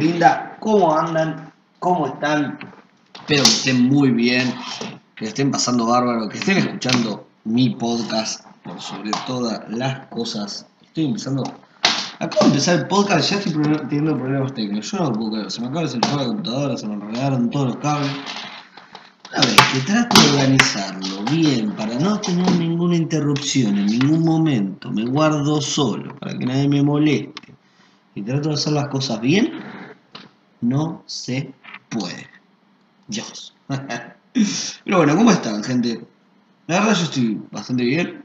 Linda, ¿cómo andan? ¿Cómo están? Espero que estén muy bien, que estén pasando bárbaro, que estén escuchando mi podcast por sobre todas las cosas. Estoy empezando, acabo de empezar el podcast, ya estoy teniendo problemas técnicos. Yo no puedo creer, se me acaba de centrar la computadora, se me enredaron todos los cables. A ver, que trato de organizarlo bien para no tener ninguna interrupción en ningún momento. Me guardo solo para que nadie me moleste y trato de hacer las cosas bien, no se puede. Dios. Pero bueno, ¿cómo están, gente? La verdad yo estoy bastante bien.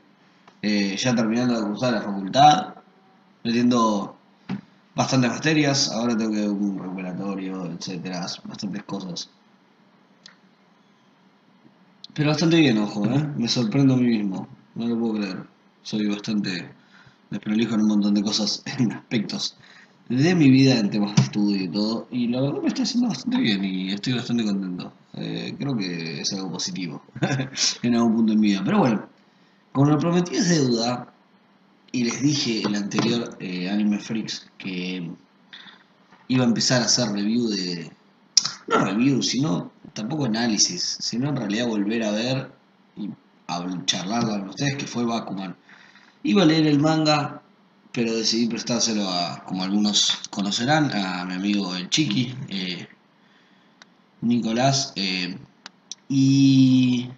Eh, ya terminando de cursar la facultad. Metiendo bastantes materias. Ahora tengo que un recuperatorio, etcétera. Bastantes cosas. Pero bastante bien, ojo, ¿eh? Me sorprendo a mí mismo. No lo puedo creer. Soy bastante desprolijo en un montón de cosas, en aspectos de mi vida en temas de estudio y todo, y la verdad me está haciendo bastante bien y estoy bastante contento. Eh, creo que es algo positivo en algún punto de mi vida. Pero bueno, como lo prometí es deuda, y les dije el anterior eh, Anime Freaks que iba a empezar a hacer review de. No review, sino tampoco análisis, sino en realidad volver a ver y a charlar con ustedes, que fue Bakuman. Iba a leer el manga pero decidí prestárselo a, como algunos conocerán, a mi amigo el Chiqui, eh, Nicolás, eh, y,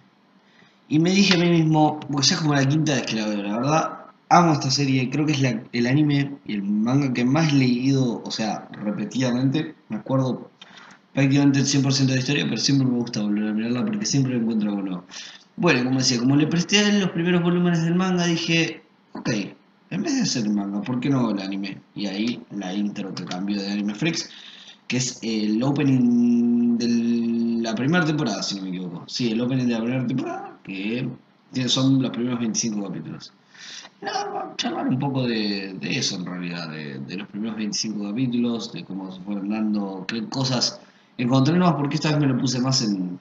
y me dije a mí mismo, porque ya es como la quinta vez que la veo, la verdad, amo esta serie, creo que es el anime y el manga que más he leído, o sea, repetidamente, me acuerdo prácticamente el 100% de la historia, pero siempre me gusta volver a mirarla porque siempre encuentro algo nuevo. Bueno, como decía, como le presté a él los primeros volúmenes del manga, dije, ok, en vez de hacer manga, ¿por qué no el anime? Y ahí la intro que cambió de Anime Freaks, que es el opening de la primera temporada, si no me equivoco. Sí, el opening de la primera temporada, que son los primeros 25 capítulos. A charlar un poco de, eso en realidad, de, los primeros 25 capítulos, de cómo se fueron dando, qué cosas encontré nuevas, porque esta vez me lo puse más en,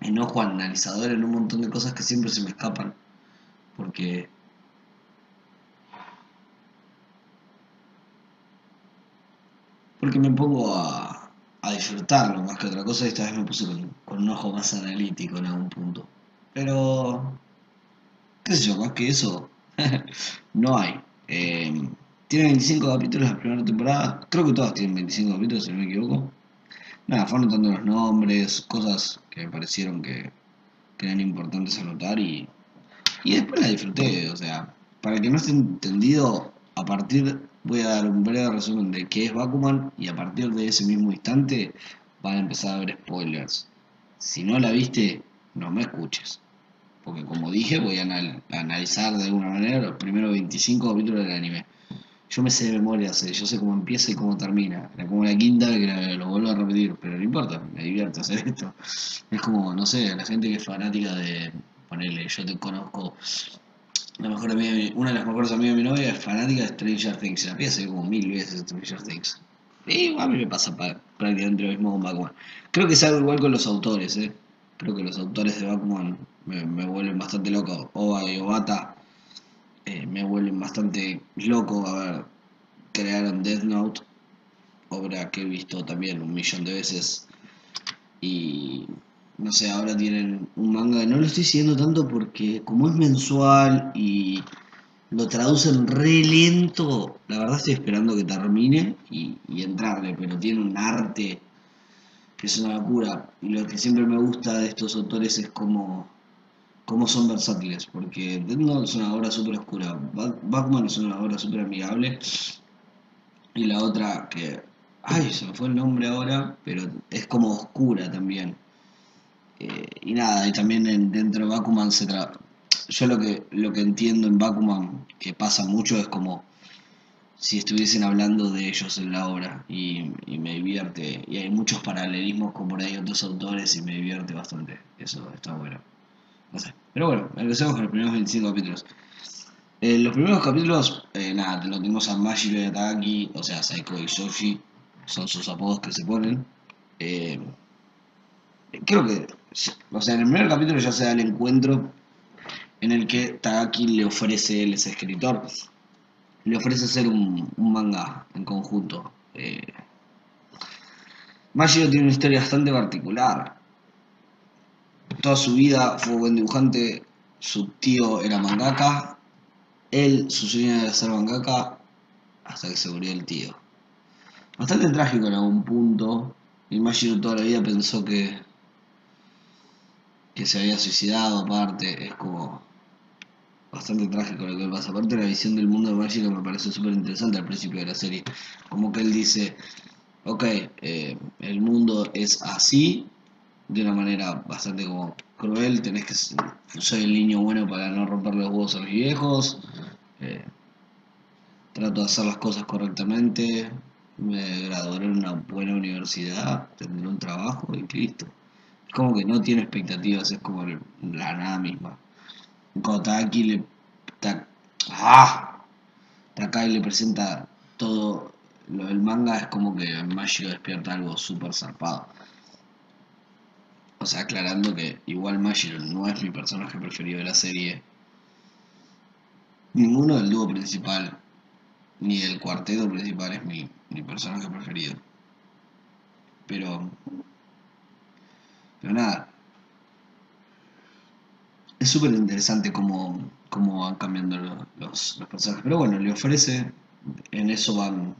en ojo analizador, en un montón de cosas que siempre se me escapan, porque porque me pongo a, disfrutarlo más que otra cosa y esta vez me puse con, un ojo más analítico en algún punto. Pero, qué sé yo, más que eso, no hay. Eh, tiene 25 capítulos la primera temporada, creo que todas tienen 25 capítulos si no me equivoco. Nada, fueron notando los nombres, cosas que me parecieron que, eran importantes anotar y, y después la disfruté, o sea, para que no esté entendido, a partir voy a dar un breve resumen de qué es Bakuman y a partir de ese mismo instante van a empezar a ver spoilers. Si no la viste, no me escuches. Porque como dije, voy a analizar de alguna manera los primeros 25 capítulos del anime. Yo me sé de memoria, yo sé cómo empieza y cómo termina. Era como la quinta que lo vuelvo a repetir, pero no importa, me divierte hacer esto. Es como, no sé, la gente que es fanática de ponerle, yo te conozco la mejor una de las mejores amigas de mi novia es fanática de Stranger Things. La pieza como mil veces Stranger Things. Y a mí me pasa prácticamente lo mismo con Bakuman. Creo que es algo igual con los autores, ¿eh? Creo que los autores de Bakuman me, vuelven bastante loco. Oba y Obata eh, me vuelven bastante loco. A ver, crearon Death Note, obra que he visto también un millón de veces. Y no sé, ahora tienen un manga, no lo estoy siguiendo tanto porque como es mensual y lo traducen re lento, la verdad estoy esperando que termine y, entrarle, pero tiene un arte que es una locura. Y lo que siempre me gusta de estos autores es cómo, cómo son versátiles, porque Death es una obra súper oscura, Batman es una obra súper amigable, y la otra que, ay, se me fue el nombre ahora, pero es como oscura también. Eh, y nada, y también dentro de Bakuman se tra yo lo que, lo que entiendo en Bakuman que pasa mucho es como si estuviesen hablando de ellos en la obra y, me divierte y hay muchos paralelismos con por ahí otros autores y me divierte bastante. Eso está bueno. No sé. Pero bueno empecemos con los primeros 25 capítulos. Eh, los primeros capítulos eh, nada lo tenemos a Mashiro y Ataki o sea Saiko y Soshi son sus apodos que se ponen creo que o sea, en el primer capítulo ya se da el encuentro en el que Tagaki le ofrece, él es escritor, le ofrece hacer un, manga en conjunto. Eh, tiene una historia bastante particular. Toda su vida fue buen dibujante, su tío era mangaka, él, su sueño era ser mangaka, hasta que se murió el tío. Bastante trágico en algún punto, y Mashiro toda la vida pensó que, que se había suicidado aparte, es como bastante trágico lo que pasa. Aparte la visión del mundo de Mashiro me parece súper interesante al principio de la serie, como que él dice, ok, eh, el mundo es así, de una manera bastante como cruel, tenés que soy el niño bueno para no romper los huevos a mis viejos, eh, trato de hacer las cosas correctamente, me graduaré en una buena universidad, tendré un trabajo y listo. Como que no tiene expectativas, es como la nada misma. Cuando le. ¡Ah! Takai le presenta todo lo del manga, es como que Mashiro despierta algo súper zarpado. O sea, aclarando que igual Mashiro no es mi personaje preferido de la serie. Ninguno del dúo principal, ni del cuarteto principal es mi, mi personaje preferido. Pero... Pero nada. Es súper interesante cómo, cómo, van cambiando los, los personajes. Pero bueno, le ofrece, en eso van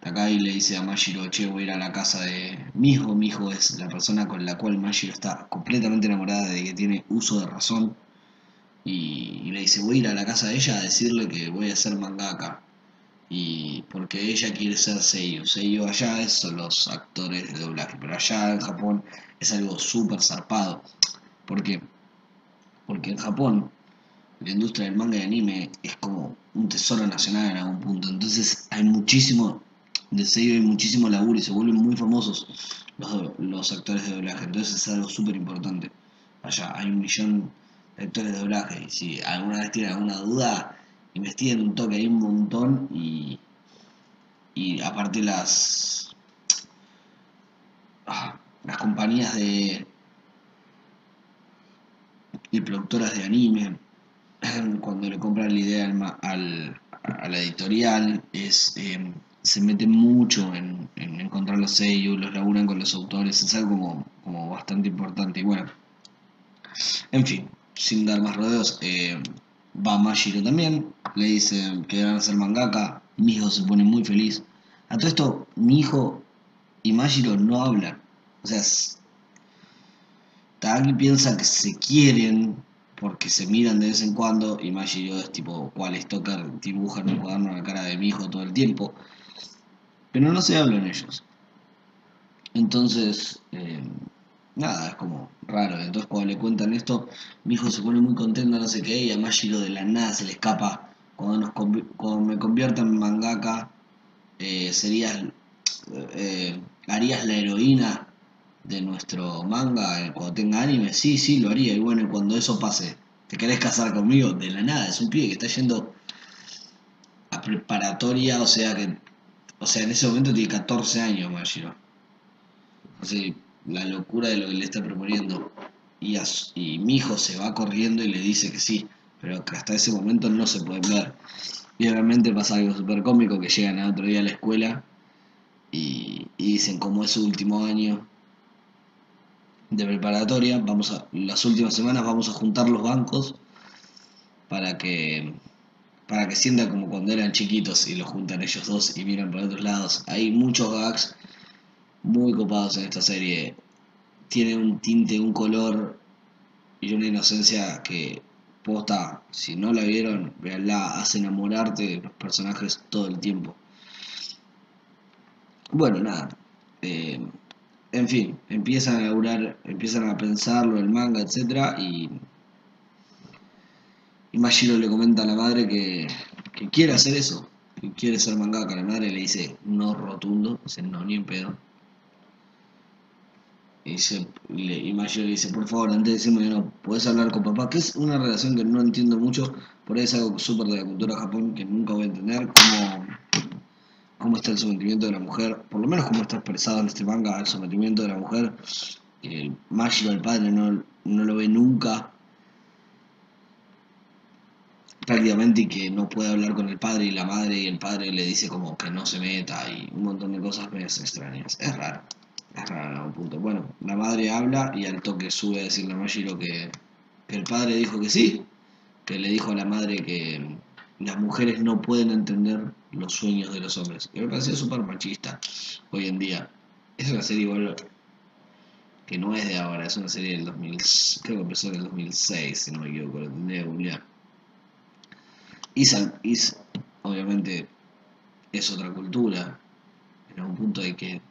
Takai le dice a Mashiro, che, voy a ir a la casa de mi hijo. Mi hijo es la persona con la cual Mashiro está completamente enamorada de que tiene uso de razón. Y, le dice, voy a ir a la casa de ella a decirle que voy a ser mangaka. Y porque ella quiere ser Seiyu. Seiyu allá son los actores de doblaje, pero allá en Japón es algo súper zarpado. ¿Por qué? Porque en Japón la industria del manga y anime es como un tesoro nacional en algún punto. Entonces hay muchísimo de serio hay muchísimo laburo y se vuelven muy famosos los, actores de doblaje. Entonces es algo súper importante. Allá hay un millón de actores de doblaje. Y si alguna vez tienen alguna duda, investiguen un toque, hay un montón. Y, y aparte las, ah, las compañías de, y productoras de anime, cuando le compran la idea al, a la editorial, es... Em, se meten mucho en, encontrar los sellos, los laburan con los autores, es algo como, bastante importante. Y bueno, en fin, sin dar más rodeos, eh, va Mashiro también, le dice que van a ser mangaka, mi hijo se pone muy feliz. A todo esto, mi hijo y Mashiro no hablan. O sea, Taki piensa que se quieren porque se miran de vez en cuando y Mashiro es tipo cual Stoker dibuja en un cuaderno la cara de mi hijo todo el tiempo pero no se hablan ellos. Entonces, eh, nada, es como raro. Entonces cuando le cuentan esto, mi hijo se pone muy contento, no sé qué, y a Mashiro de la nada se le escapa. Cuando, nos, cuando me convierta en mangaka, eh, serías, eh, harías la heroína de nuestro manga cuando tenga anime. Sí, sí, lo haría. Y bueno, cuando eso pase, ¿te querés casar conmigo? De la nada, es un pibe que está yendo a preparatoria, o sea que o sea, en ese momento tiene 14 años Mashiro. O sea, la locura de lo que le está proponiendo. Y, y mi hijo se va corriendo y le dice que sí, pero que hasta ese momento no se puede ver. Y realmente pasa algo súper cómico que llegan a otro día a la escuela y, dicen como es su último año de preparatoria, vamos a, las últimas semanas vamos a juntar los bancos para que para que sienta como cuando eran chiquitos y los juntan ellos dos y miran por otros lados. Hay muchos gags muy copados en esta serie. Tiene un tinte, un color y una inocencia que posta, si no la vieron, veanla, hace enamorarte de los personajes todo el tiempo. Bueno, nada. Eh, en fin, empiezan a laburar, empiezan a pensarlo, el manga, etcétera, y y Mashiro le comenta a la madre que, quiere hacer eso, que quiere ser mangaka. La madre le dice no rotundo, dice no, ni en pedo. Y, Mashiro le dice, por favor, antes de decirme que no, puedes hablar con papá, que es una relación que no entiendo mucho, por ahí es algo súper de la cultura de Japón que nunca voy a entender, cómo, cómo está el sometimiento de la mujer, por lo menos cómo está expresado en este manga el sometimiento de la mujer. El Mashiro, el padre, no, no lo ve nunca prácticamente y que no puede hablar con el padre y la madre y el padre le dice como que no se meta y un montón de cosas medias extrañas. Es raro, en algún punto. Bueno, la madre habla y al toque sube a decirle a Mashiro que, que el padre dijo que sí, que le dijo a la madre que las mujeres no pueden entender los sueños de los hombres. Y me pareció súper machista hoy en día. Es una serie igual que no es de ahora, es una serie del 2000, creo que empezó en el 2006, si no me equivoco, lo tendría que googlear. Is, is, obviamente, es otra cultura, en algún punto hay que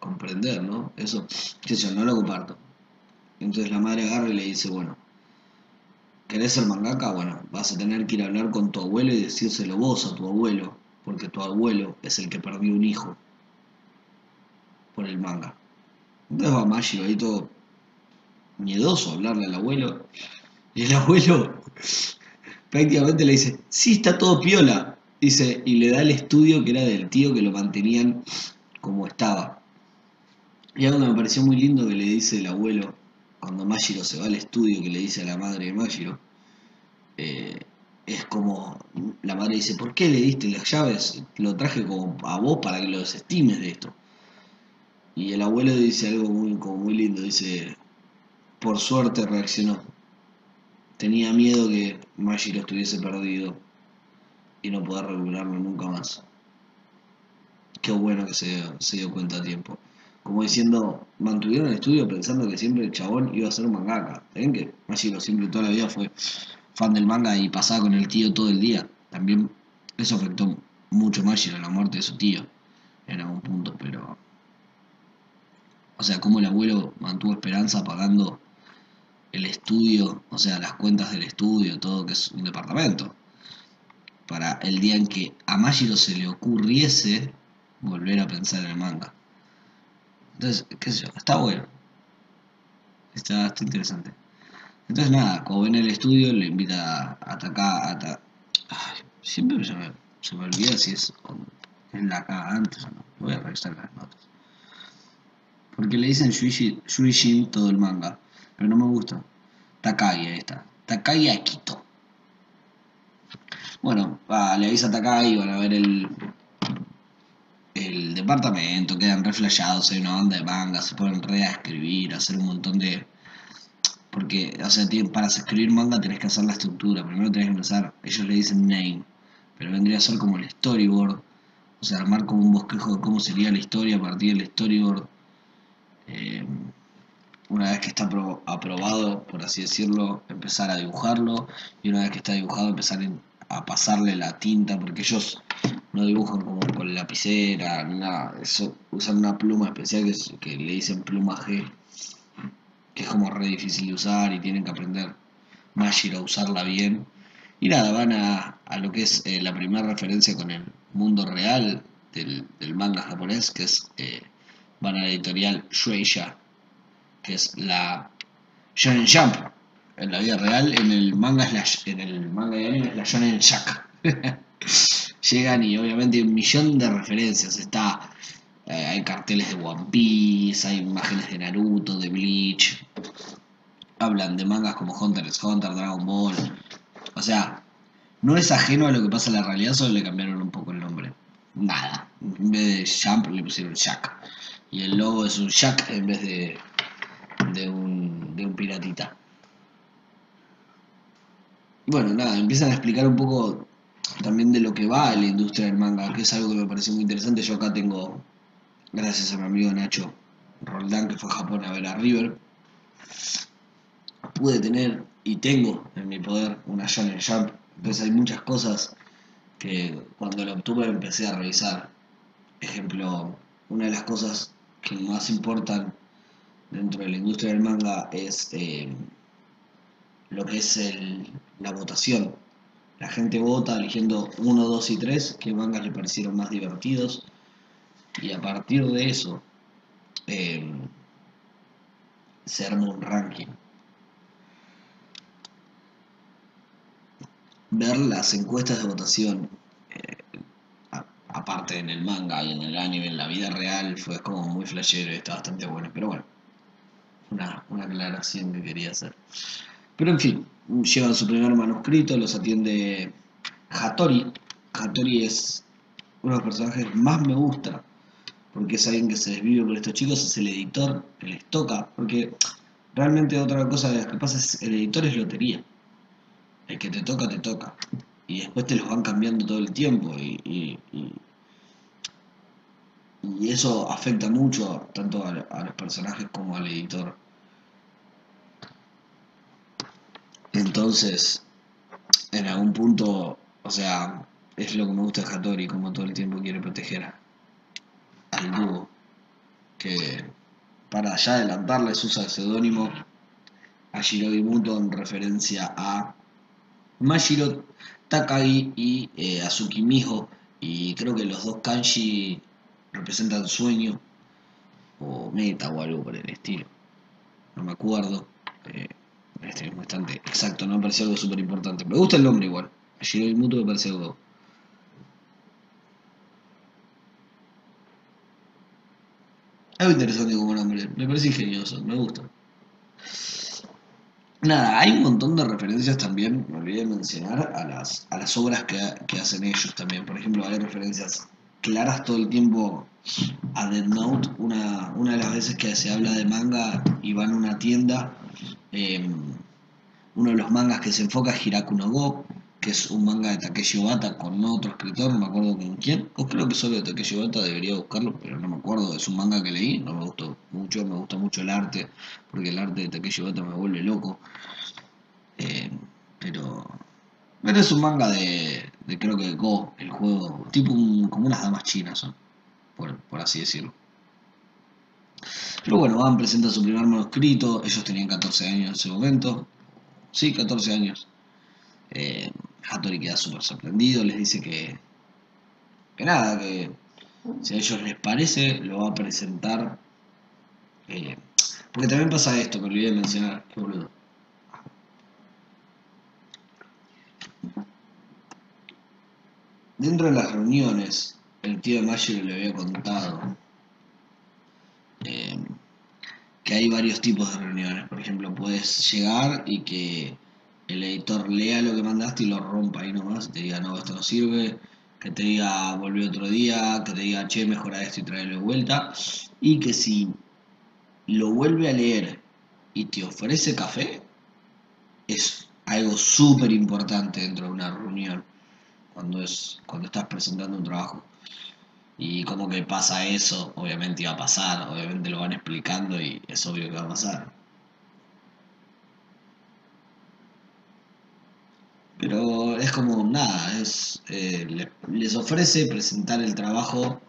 comprender, ¿no? Eso, qué yo, no lo comparto. Entonces la madre agarra y le dice, bueno, ¿querés ser mangaka? Bueno, vas a tener que ir a hablar con tu abuelo y decírselo vos a tu abuelo, porque tu abuelo es el que perdió un hijo por el manga. Entonces va Mashiro ahí todo miedoso a hablarle al abuelo. Y el abuelo prácticamente le dice, sí, está todo piola. Dice, y le da el estudio que era del tío que lo mantenían como estaba. Y algo que me pareció muy lindo que le dice el abuelo, cuando Mashiro se va al estudio, que le dice a la madre de Mashiro, eh, es como, la madre dice, ¿por qué le diste las llaves? Lo traje como a vos para que lo desestimes de esto. Y el abuelo dice algo muy, como muy lindo, dice, por suerte reaccionó. Tenía miedo que Mashiro estuviese perdido y no poder recuperarlo nunca más. Qué bueno que se, se dio cuenta a tiempo. Como diciendo, mantuvieron el estudio pensando que siempre el chabón iba a ser un mangaka. ¿Ven que Mashiro siempre toda la vida fue fan del manga y pasaba con el tío todo el día? También eso afectó mucho a la muerte de su tío, en algún punto, pero o sea, cómo el abuelo mantuvo esperanza pagando el estudio, o sea, las cuentas del estudio, todo que es un departamento. Para el día en que a Mashiro se le ocurriese volver a pensar en el manga. Entonces, qué sé yo, está bueno. Está, está interesante. Entonces nada, como ven el estudio, le invita a atacar, a siempre se me, se me olvida si es en la acá antes o no. Voy a revisar las notas. Porque le dicen Shuishin todo el manga. Pero no me gusta. Takagi, ahí está. Takagi Akito. Bueno, le avisa a Takagi, van a ver el, el departamento, quedan reflejados, hay una banda de mangas, se pueden reescribir, hacer un montón de... Porque, o sea, para escribir manga tenés que hacer la estructura, primero tenés que empezar, ellos le dicen name, pero vendría a ser como el storyboard, o sea, armar como un bosquejo de cómo sería la historia a partir del storyboard, eh, una vez que está aprobado, por así decirlo, empezar a dibujarlo y una vez que está dibujado empezar a pasarle la tinta, porque ellos no dibujan como con lapicera, nada, eso, usan una pluma especial que, le dicen pluma G, que es como re difícil de usar y tienen que aprender Mashiro a usarla bien. Y nada, van a, a lo que es eh, la primera referencia con el mundo real del, manga japonés, que es eh, van a la editorial Shueisha, que es la Shonen Jump. En la vida real, en el manga en el manga de anime es la Shonen. Llegan y obviamente un millón de referencias. Está, eh, hay carteles de One Piece, hay imágenes de Naruto, de Bleach. Hablan de mangas como Hunter x Hunter, Dragon Ball. O sea, no es ajeno a lo que pasa en la realidad, solo le cambiaron un poco el nombre. Nada. En vez de Jump le pusieron Jack y el logo es un Jack en vez de, de, un, de un piratita. Bueno, nada, empiezan a explicar un poco también de lo que va la industria del manga, que es algo que me parece muy interesante. Yo acá tengo, gracias a mi amigo Nacho Roldán, que fue a Japón a ver a River, pude tener y tengo en mi poder una Shonen Jump. Entonces hay muchas cosas que cuando lo obtuve empecé a revisar. Ejemplo, una de las cosas que más importan dentro de la industria del manga es eh, lo que es la votación. La gente vota eligiendo 1, 2 y 3 qué mangas le parecieron más divertidos y a partir de eso eh, se arma un ranking. Ver las encuestas de votación aparte en el manga y en el anime, en la vida real, fue como muy flashero y está bastante bueno. Pero bueno, una, una aclaración que quería hacer. Pero en fin, llevan su primer manuscrito, los atiende Hattori. Hattori es uno de los personajes más me gusta, porque es alguien que se desvive por estos chicos, es el editor que les toca, porque realmente otra cosa que pasa es el editor es lotería. El que te toca, te toca. Y después te los van cambiando todo el tiempo y, y, eso afecta mucho tanto a los personajes como al editor. Entonces, en algún punto, o sea, es lo que me gusta de Hattori, como todo el tiempo quiere proteger al dúo. Que para ya adelantarles usa el seudónimo a Muto en referencia a Mashiro Takagi y eh, Azuki Miho. Y creo que los dos kanji representan sueño o meta o algo por el estilo. No me acuerdo. Eh, este mismo instante exacto, no me parece algo súper importante. Me gusta el nombre igual. Shiroi Muto me parece algo. Algo interesante como nombre. Me parece ingenioso, me gusta. Nada, hay un montón de referencias también, me olvidé de mencionar, a las, a las obras que, que hacen ellos también. Por ejemplo, hay referencias claras todo el tiempo a Dead Note. Una, una de las veces que se habla de manga y van a una tienda Em, uno de los mangas que se enfoca es Hiraku Go, que es un manga de Takeshi Obata con otro escritor, no me acuerdo con quién. O creo que solo de Takeshi Obata, debería buscarlo, pero no me acuerdo. Es un manga que leí, no me gustó mucho, me gusta mucho el arte, porque el arte de Takeshi Obata me vuelve loco. Em, pero, pero es un manga de, creo que Go, el juego, tipo como unas damas chinas son, por así decirlo. Pero bueno, Van presenta su primer manuscrito, ellos tenían 14 años en ese momento, sí, 14 años. Eh, Hattori queda súper sorprendido, les dice que, que nada, que si a ellos les parece, lo va a presentar. Eh, porque también pasa esto, me olvidé de mencionar, qué boludo. Dentro de las reuniones, el tío de Mayo le había contado eh, que hay varios tipos de reuniones. Por ejemplo, puedes llegar y que el editor lea lo que mandaste y lo rompa ahí nomás, te diga, no, esto no sirve, que te diga, volví otro día, que te diga, che, mejora esto y tráelo de vuelta, y que si lo vuelve a leer y te ofrece café, es algo súper importante dentro de una reunión, cuando, es, cuando estás presentando un trabajo. Y como que pasa eso, obviamente iba a pasar, obviamente lo van explicando y es obvio que va a pasar. Pero es como nada, es, eh, les ofrece presentar el trabajo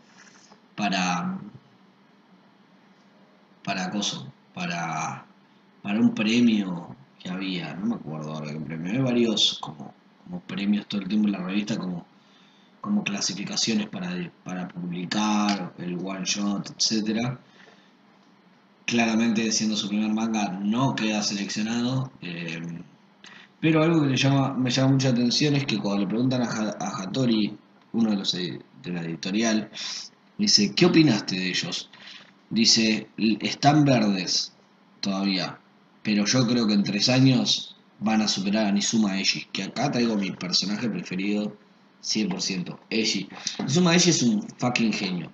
para para acoso, para, para un premio que había, no me acuerdo ahora qué premio, hay varios como, como premios todo el tiempo en la revista como como clasificaciones para, para publicar, el one shot, etc. Claramente siendo su primer manga no queda seleccionado. Eh, pero algo que le llama, me llama mucha atención es que cuando le preguntan a, a Hattori, uno de los de la editorial, dice, ¿qué opinaste de ellos? Dice, están verdes todavía, pero yo creo que en tres años van a superar a Nizuma Eiji, que acá traigo mi personaje preferido 100%. Eiji. Suma Eiji es un fucking genio.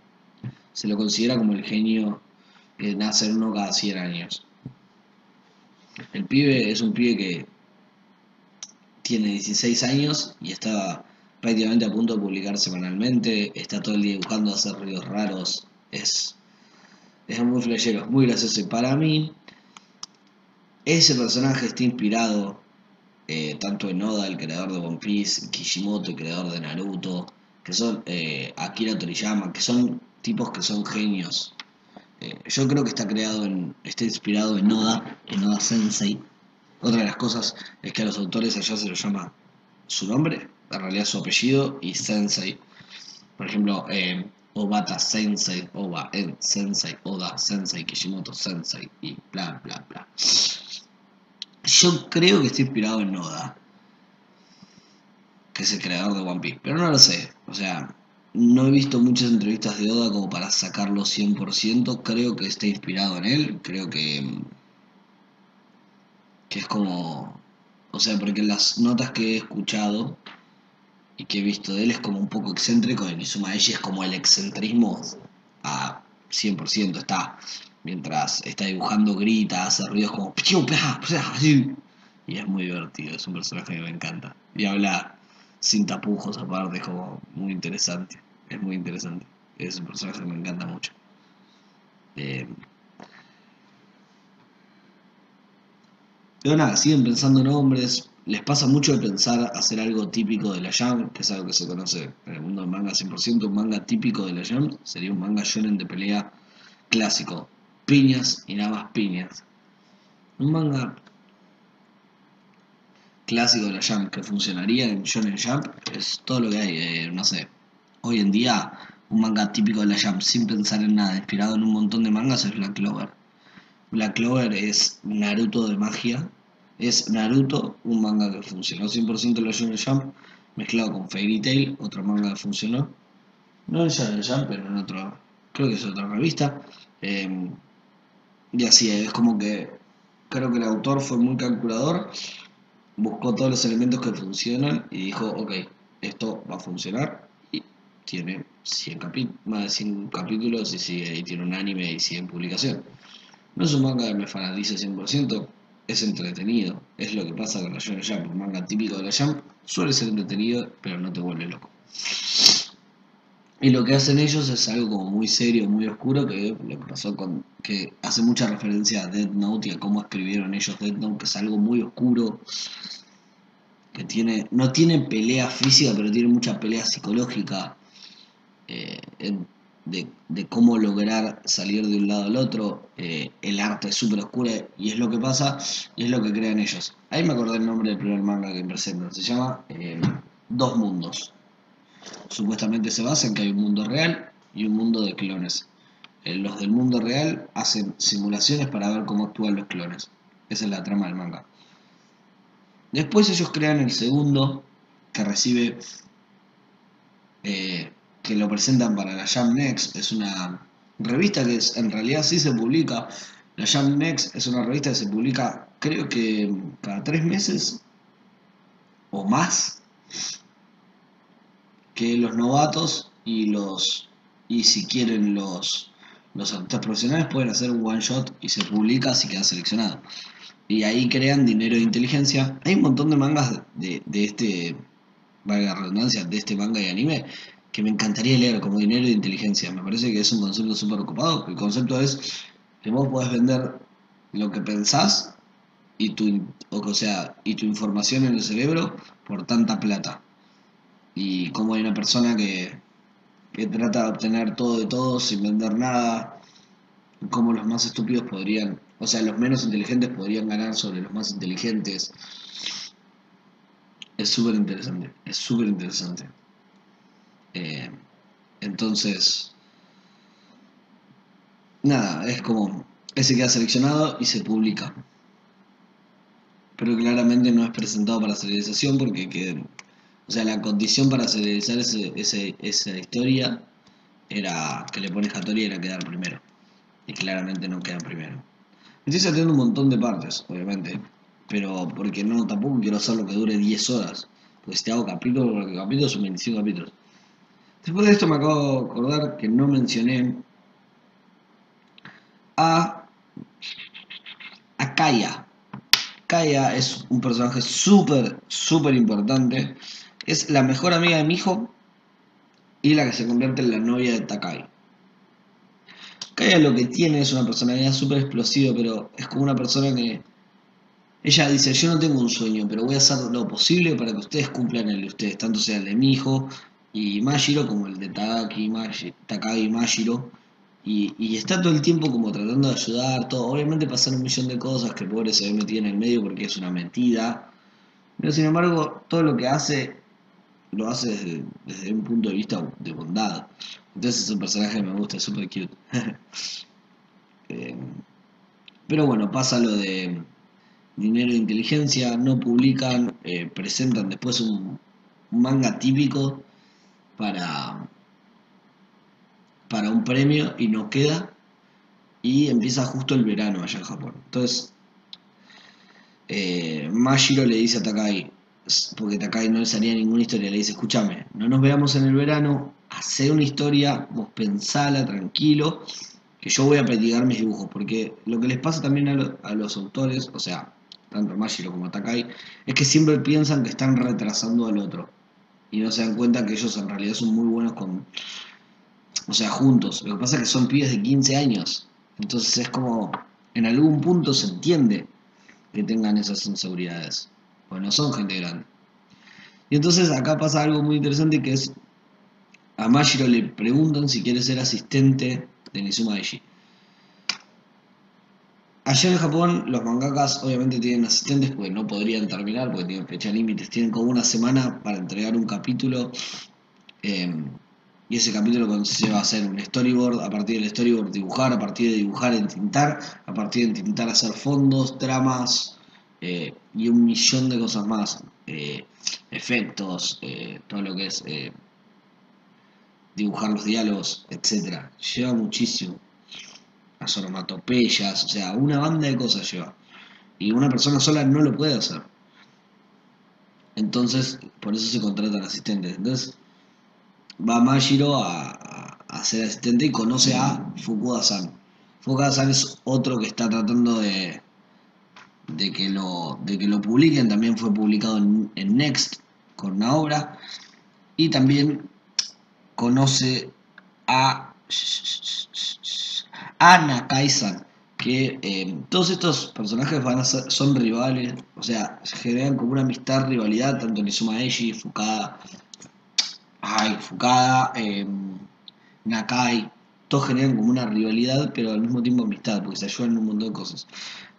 Se lo considera como el genio que nace uno cada 100 años. El pibe es un pibe que tiene 16 años y está prácticamente a punto de publicar semanalmente. Está todo el día buscando hacer ruidos raros. Es, es muy flashero, es muy gracioso. Para mí, ese personaje está inspirado eh, tanto Enoda, el creador de One Piece, Kishimoto, el creador de Naruto, que son eh, Akira Toriyama, que son tipos que son genios. Eh, yo creo que está creado en, está inspirado en Oda, en Oda Sensei. Otra de las cosas es que a los autores allá se los llama su nombre, en realidad su apellido y Sensei. Por ejemplo, Obata Sensei, Oba Sensei, Oda Sensei, Kishimoto Sensei y bla bla bla. Yo creo que está inspirado en Noda, que es el creador de One Piece, pero no lo sé. O sea, no he visto muchas entrevistas de Oda como para sacarlo 100%. Creo que está inspirado en él. Creo que, que es como O sea, porque las notas que he escuchado y que he visto de él es como un poco excéntrico, y Suma ella es como el excentrismo a 100%, está, mientras está dibujando, grita, hace ruidos como... Y es muy divertido, es un personaje que me encanta. Y habla sin tapujos aparte, es como muy interesante, es muy interesante. Es un personaje que me encanta mucho. Eh, pero nada, siguen pensando en hombres, les pasa mucho de pensar hacer algo típico de la Jam, que es algo que se conoce en el mundo del manga 100%, un manga típico de la Jam sería un manga shonen de pelea clásico, piñas y nada más piñas. Un manga clásico de la Jam que funcionaría en Shonen Jump es todo lo que hay, eh, no sé. Hoy en día, un manga típico de la Jam sin pensar en nada, inspirado en un montón de mangas, es Black Clover. Black Clover es Naruto de magia es Naruto, un manga que funcionó 100% en la Shonen Jump, mezclado con Fairy Tail, otro manga que funcionó. No en Shonen Jump, pero en otro, creo que es otra revista. Em, y así es como que creo que el autor fue muy calculador, buscó todos los elementos que funcionan y dijo, ok, esto va a funcionar y tiene 100 más de 100 capítulos y, sigue, y tiene un anime y sigue en publicación. No es un manga que me fanatice 100%, es entretenido. Es lo que pasa con la Shonen Jump. Un manga típico de la Jump suele ser entretenido, pero no te vuelve loco. Y lo que hacen ellos es algo muy serio, muy oscuro, que lo que pasó con. que hace mucha referencia a Dead Note y a cómo escribieron ellos Dead Note, que es algo muy oscuro, que tiene. no tiene pelea física, pero tiene mucha pelea psicológica. Eh, de, cómo lograr salir de un lado al otro. Eh, el arte es súper oscuro y es lo que pasa y es lo que crean ellos. Ahí me acordé el nombre del primer manga que presentan. Se llama eh, Dos Mundos. Supuestamente se basa en que hay un mundo real y un mundo de clones. Eh, los del mundo real hacen simulaciones para ver cómo actúan los clones. Esa es la trama del manga. Después ellos crean el segundo que recibe que lo presentan para la Jam Next. Es una revista que en realidad sí se publica. La Jam Next es una revista que se publica creo que cada tres meses o más. Que los novatos y los y si quieren los los artistas profesionales pueden hacer un one shot y se publica si queda seleccionado. Y ahí crean dinero de inteligencia. Hay un montón de mangas de, de este, valga la redundancia, de este manga y anime que me encantaría leer como dinero de inteligencia. Me parece que es un concepto súper ocupado. El concepto es que vos podés vender lo que pensás y tu, o sea, y tu información en el cerebro por tanta plata. Y como hay una persona que, que trata de obtener todo de todo sin vender nada, como los más estúpidos podrían, o sea, los menos inteligentes podrían ganar sobre los más inteligentes. Es súper interesante, es súper interesante. Eh, entonces, nada, es como, ese queda seleccionado y se publica. Pero claramente no es presentado para serialización porque que, o sea, la condición para serializar esa historia era que le pones Hattori era quedar primero. Y claramente no queda primero. Estoy saltando un montón de partes, obviamente. Pero porque no, tampoco quiero hacer lo que dure 10 horas. Pues te hago capítulo, porque capítulos son 25 capítulos. Después de esto me acabo de acordar que no mencioné a, a Kaya. Kaya es un personaje súper, súper importante. Es la mejor amiga de mi hijo y la que se convierte en la novia de Takai. Kaya lo que tiene es una personalidad súper explosiva, pero es como una persona que... Ella dice, yo no tengo un sueño, pero voy a hacer lo posible para que ustedes cumplan el de ustedes, tanto sea el de mi hijo y Mashiro como el de Takagi, Takagi Mashiro. Y, y, está todo el tiempo como tratando de ayudar, todo. Obviamente pasan un millón de cosas que pobre se ve metido en el medio porque es una mentira. Pero sin embargo, todo lo que hace, lo hace desde, un punto de vista de bondad. Entonces es un personaje que me gusta, es súper cute. Eh, pero bueno, pasa lo de dinero de inteligencia, no publican, eh, presentan después un manga típico para, para un premio y no queda. Y empieza justo el verano allá en Japón. Entonces, eh, Mashiro le dice a Takai, porque Takai no le salía ninguna historia, le dice, escúchame, no nos veamos en el verano, hacer una historia, vos pensala tranquilo, que yo voy a practicar mis dibujos, porque lo que les pasa también a, los autores, o sea, tanto Mashiro como Takai, es que siempre piensan que están retrasando al otro, y no se dan cuenta que ellos en realidad son muy buenos con, o sea, juntos, lo que pasa es que son pibes de 15 años, entonces es como, en algún punto se entiende que tengan esas inseguridades, pues no son gente grande. Y entonces acá pasa algo muy interesante que es a Mashiro le preguntan si quiere ser asistente de Nizuma Eiji. Allá en Japón los mangakas obviamente tienen asistentes porque no podrían terminar, porque tienen fecha límites, tienen como una semana para entregar un capítulo em, y ese capítulo se va a hacer un storyboard, a partir del storyboard dibujar, a partir de dibujar entintar, a partir de entintar hacer fondos, tramas eh, y un millón de cosas más, eh, efectos, eh, todo lo que es dibujar los diálogos, etcétera. Lleva muchísimo. Las onomatopeyas, o sea, una banda de cosas lleva. Y una persona sola no lo puede hacer. Entonces, por eso se contratan asistentes. Entonces, va Mashiro a, a, ser asistente y conoce a Fukuda-san. Fukuda-san es otro que está tratando de, de, que lo, de que lo publiquen. También fue publicado en, Next con una obra. Y también conoce a, Ana Kaisan, que eh, todos estos personajes van a ser, son rivales, o sea, se generan como una amistad, rivalidad, tanto Nizuma Eiji, Fukada, ay, Fukada, em, Nakai, todos generan como una rivalidad, pero al mismo tiempo amistad, porque se ayudan en un montón de cosas.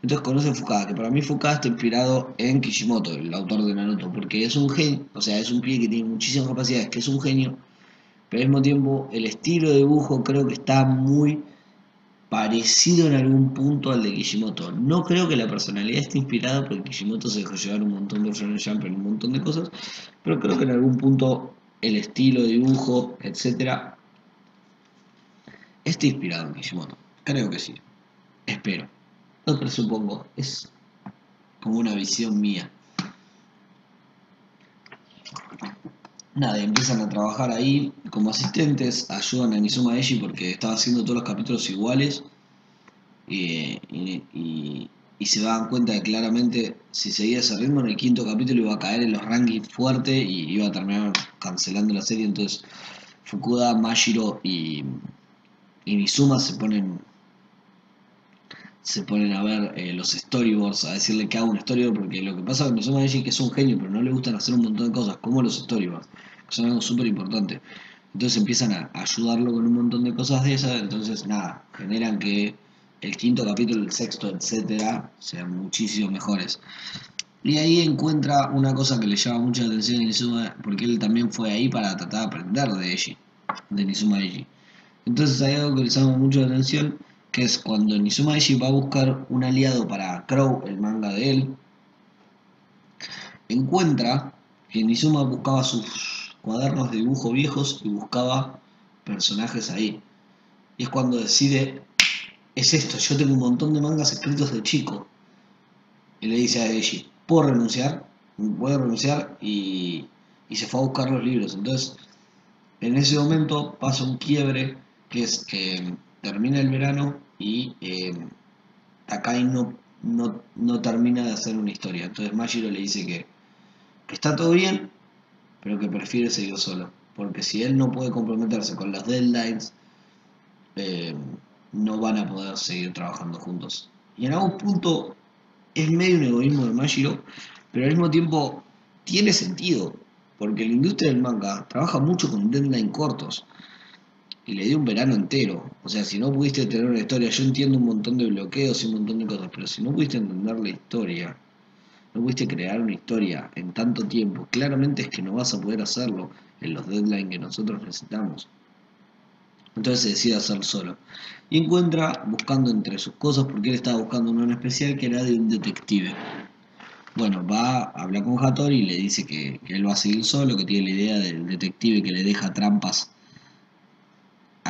Entonces conoce Fukada, que para mí Fukada está inspirado en Kishimoto, el autor de Naruto, porque es un genio, o sea, es un pie que tiene muchísimas capacidades, que es un genio, pero al mismo tiempo el estilo de dibujo creo que está muy parecido en algún punto al de Kishimoto. No creo que la personalidad esté inspirada porque Kishimoto se dejó llevar un montón de Shonen Jump en un montón de cosas, pero creo que en algún punto el estilo de dibujo, etcétera, está inspirado en Kishimoto. Creo que sí. Espero. No presupongo. Es como una visión mía. nada, empiezan a trabajar ahí como asistentes, ayudan a Nizuma Eiji porque estaba haciendo todos los capítulos iguales y, se daban cuenta de claramente si seguía ese ritmo en el quinto capítulo iba a caer en los rankings fuerte y iba a terminar cancelando la serie, entonces Fukuda, Mashiro y, y se ponen se ponen a ver eh, los storyboards, a decirle que haga un storyboard, porque lo que pasa con Nizuma Eiji es que es un genio, pero no le gustan hacer un montón de cosas, como los storyboards son algo súper importante. Entonces empiezan a ayudarlo con un montón de cosas de esas, entonces nada, generan que el quinto capítulo, el sexto, etcétera, sean muchísimo mejores. Y ahí encuentra una cosa que le llama mucha atención a Nizuma, porque él también fue ahí para tratar de aprender de Eiji, de Nizuma Eiji. Entonces hay algo que le llama mucho la atención, que es cuando Nizuma Eiji va a buscar un aliado para Crow, el manga de él, encuentra que Nizuma buscaba sus cuadernos de dibujo viejos y buscaba personajes ahí. Y es cuando decide, es esto, yo tengo un montón de mangas escritos de chico. Y le dice a Eiji, ¿puedo renunciar? Puedo renunciar y, y se fue a buscar los libros. Entonces, en ese momento pasa un quiebre que es que termina el verano y eh, no, no, no, termina de hacer una historia. Entonces Mashiro le dice que, está todo bien, pero que prefiere seguir solo. Porque si él no puede comprometerse con las deadlines, eh, no van a poder seguir trabajando juntos. Y en algún punto es medio un egoísmo de Mashiro, pero al mismo tiempo tiene sentido, porque la industria del manga trabaja mucho con deadlines cortos. Y le dio un verano entero. O sea, si no pudiste tener una historia, yo entiendo un montón de bloqueos y un montón de cosas, pero si no pudiste entender la historia, no pudiste crear una historia en tanto tiempo, claramente es que no vas a poder hacerlo en los deadlines que nosotros necesitamos. Entonces se decide hacer solo. Y encuentra, buscando entre sus cosas, porque él estaba buscando uno en especial que era de un detective. Bueno, va, habla con Hattori y le dice que, que, él va a seguir solo, que tiene la idea del detective que le deja trampas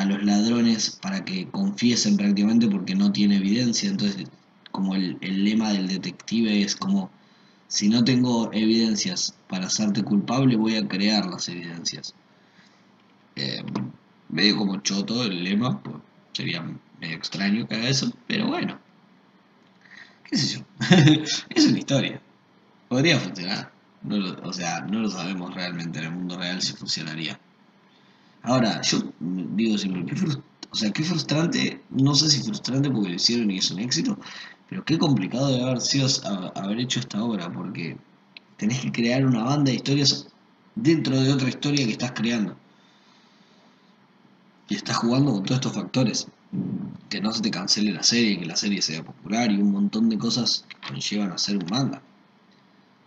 a los ladrones para que confiesen prácticamente porque no tiene evidencia. Entonces como el, lema del detective es como, si no tengo evidencias para hacerte culpable, voy a crear las evidencias. Eh, medio como choto el lema, pues sería medio extraño que haga eso, pero bueno, qué sé yo, es una historia, podría funcionar, no lo- o sea, no lo sabemos realmente en el mundo real si funcionaría. Ahora, yo digo siempre, qué o sea, qué frustrante, no sé si frustrante porque lo hicieron y es un éxito, pero qué complicado debe haber sido haber hecho esta obra, porque tenés que crear una banda de historias dentro de otra historia que estás creando. Y estás jugando con todos estos factores. Que no se te cancele la serie, que la serie sea popular y un montón de cosas que conllevan a hacer un manga.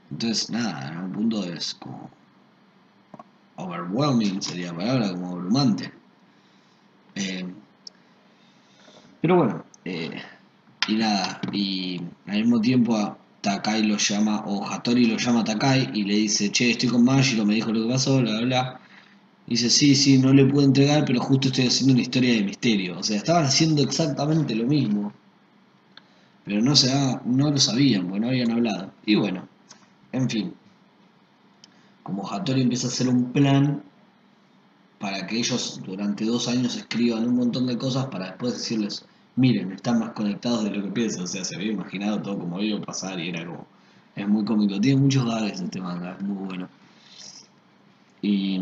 Entonces, nada, en algún punto es como overwhelming, sería la palabra, como abrumante. Eh, pero bueno, eh, y nada, y al mismo tiempo a Takai lo llama, o Hattori lo llama a Takai y le dice, che, estoy con Mashiro, me dijo lo que pasó, bla, bla, bla. Dice, sí, sí, no le puedo entregar, pero justo estoy haciendo una historia de misterio. O sea, estaban haciendo exactamente lo mismo, pero no, se daba- no lo sabían, porque no habían hablado. Y bueno, en fin, como Hattori empieza a hacer un plan para que ellos durante dos años escriban un montón de cosas para después decirles, miren, están más conectados de lo que piensan. O sea, se había imaginado todo como iba a pasar y era como, es muy cómico. Tiene muchos gags este manga, es muy bueno. Y,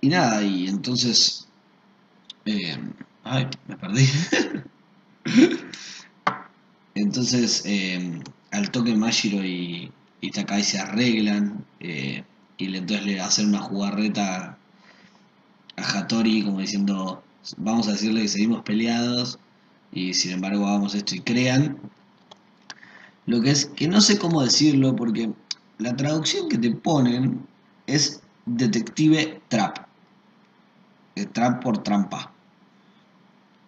y nada, y entonces Eh, ay, me perdí. Entonces, eh, al toque Mashiro y, y Takai se arreglan eh, y entonces le hacen una jugarreta a Hattori como diciendo, vamos a decirle que seguimos peleados y sin embargo hagamos esto y crean. Lo que es que no sé cómo decirlo porque la traducción que te ponen es detective trap. eh, trap por trampa.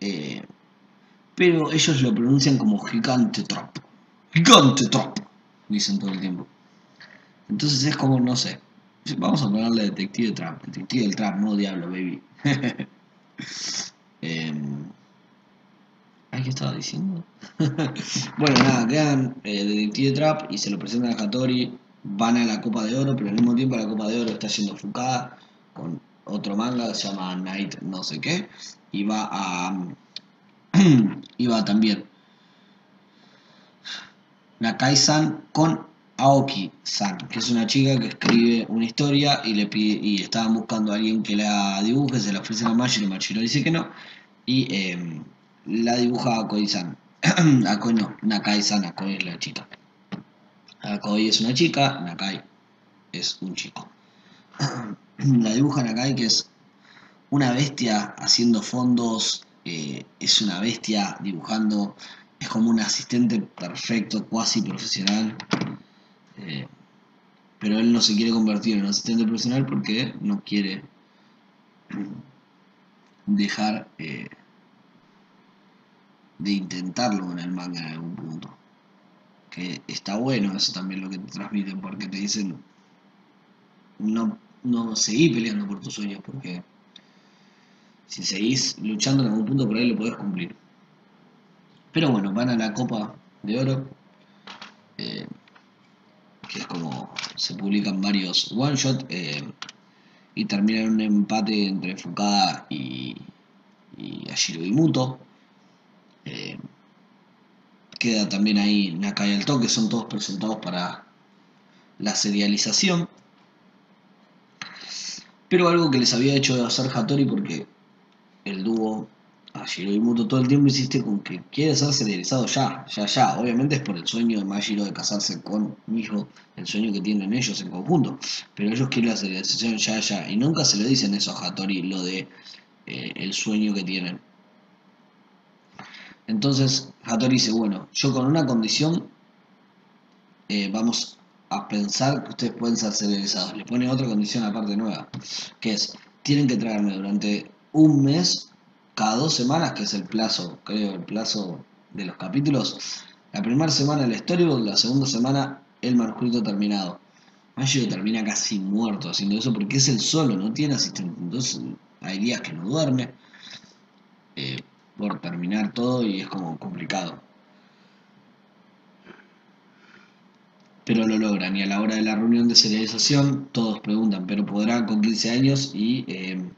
Eh, pero ellos lo pronuncian como gigante trap. Gigante trap, dicen todo el tiempo. Entonces es como, no sé. Vamos a ponerle detective trap. Detective del trap, no diablo, baby. eh, ay, ¿qué estaba diciendo? bueno, nada, quedan eh, detective trap y se lo presentan a Hattori. Van a la Copa de Oro, pero al mismo tiempo la Copa de Oro está yendo enfocada con otro manga que se llama Night no sé qué. Y va a iba también Nakai-san con Aoki-san, que es una chica que escribe una historia y le pide, y estaban buscando a alguien que la dibuje, se la ofrecen a Mashiro, Mashiro dice que no, y eh, la dibuja Akoi-san. Akoi no, Nakai-san, Akoi es la chica. Akoi es una chica, Nakai es un chico. la dibuja Nakai que es una bestia haciendo fondos, eh, es una bestia dibujando, es como un asistente perfecto, cuasi profesional. eh, pero él no se quiere convertir en un asistente profesional porque no quiere dejar eh, de intentarlo en el manga en algún punto. Que está bueno eso también lo que te transmiten, porque te dicen no, no seguí peleando por tus sueños, porque si seguís luchando en algún punto por ahí lo podés cumplir. Pero bueno, van a la Copa de Oro, eh, que es como se publican varios one shot eh, y termina un empate entre Fukada y, y Ashiro Imuto. Eh, queda también ahí Nakai al toque, son todos presentados para la serialización. Pero algo que les había hecho hacer Hattori porque el dúo y Muto todo el tiempo insiste con que quiere ser serializado ya, ya, ya. Obviamente es por el sueño de Mashiro de casarse con Mijo, el sueño que tienen ellos en conjunto. Pero ellos quieren la serialización ya, ya. Y nunca se lo dicen eso a Hattori, lo de eh, el sueño que tienen. Entonces Hattori dice, bueno, yo con una condición eh, vamos a pensar que ustedes pueden ser serializados. Le pone otra condición aparte nueva, que es, tienen que traerme durante un mes, cada dos semanas, que es el plazo, creo, el plazo de los capítulos. La primera semana el storyboard, la segunda semana el manuscrito terminado. Mayo termina casi muerto haciendo eso porque es el solo, no tiene asistente. Entonces hay días que no duerme. Eh, por terminar todo y es como complicado. Pero lo logran y a la hora de la reunión de serialización todos preguntan, pero podrán con 15 años y eh,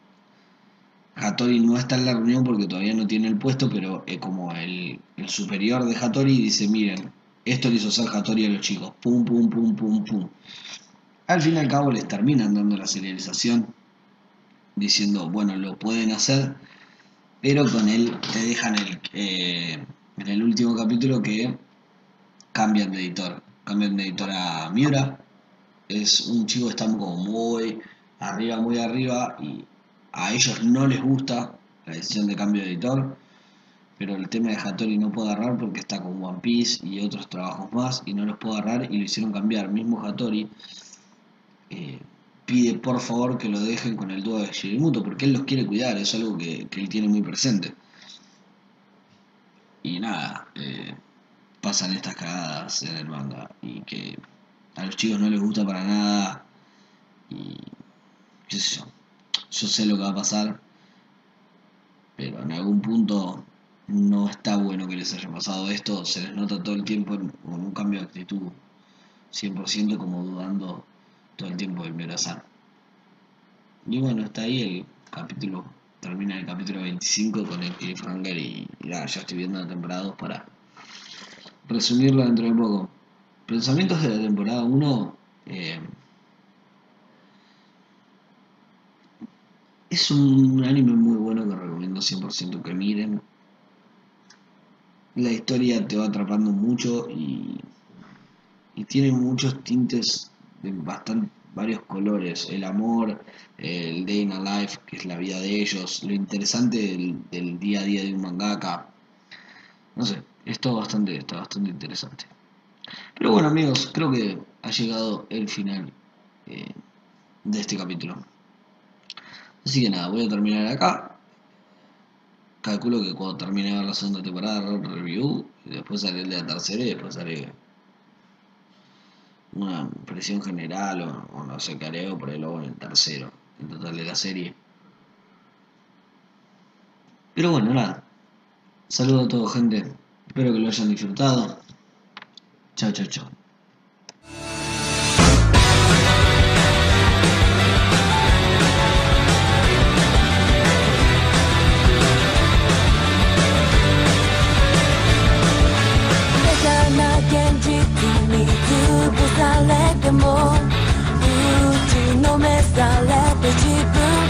Hattori no está en la reunión porque todavía no tiene el puesto, pero es como el, el superior de Hattori dice, miren, esto le hizo hacer Hattori a los chicos, pum, pum, pum, pum, pum. Al fin y al cabo les terminan dando la serialización diciendo, bueno, lo pueden hacer, pero con él te dejan el, eh, en el último capítulo que cambian de editor. Cambian de editor a Miura. Es un chico que está como muy arriba, muy arriba y a ellos no les gusta la decisión de cambio de editor. Pero el tema de Hattori no puedo agarrar porque está con One Piece y otros trabajos más y no los puedo agarrar y lo hicieron cambiar. Mismo Hattori eh, pide por favor que lo dejen con el dúo de Shirimuto porque él los quiere cuidar, es algo que, él tiene muy presente. Y nada, eh, pasan estas cagadas en el manga y que a los chicos no les gusta para nada y qué sé yo, yo sé lo que va a pasar, pero en algún punto no está bueno que les haya pasado esto, se les nota todo el tiempo en, un cambio de actitud, 100% como dudando todo el tiempo del Mirazan. Y bueno, está ahí el capítulo, termina el capítulo 25 con el cliffhanger y, y ya estoy viendo la temporada 2 para resumirlo dentro de poco. Pensamientos de la temporada 1. Eh, es un anime muy bueno que recomiendo 100% que miren. La historia te va atrapando mucho y, y tiene muchos tintes de bastante, varios colores. El amor, el day in a life, que es la vida de ellos, lo interesante del, día a día de un mangaka. No sé, esto bastante, está bastante interesante. Pero bueno amigos, creo que ha llegado el final eh, de este capítulo. Así que nada, voy a terminar acá. Calculo que cuando termine la segunda temporada, review, y después sale el de la tercera y después sale una impresión general o, no sé qué haré por el luego en el tercero, en total de la serie. Pero bueno, nada. Saludo a toda gente. Espero que lo hayan disfrutado. Chao, chao, chao. deep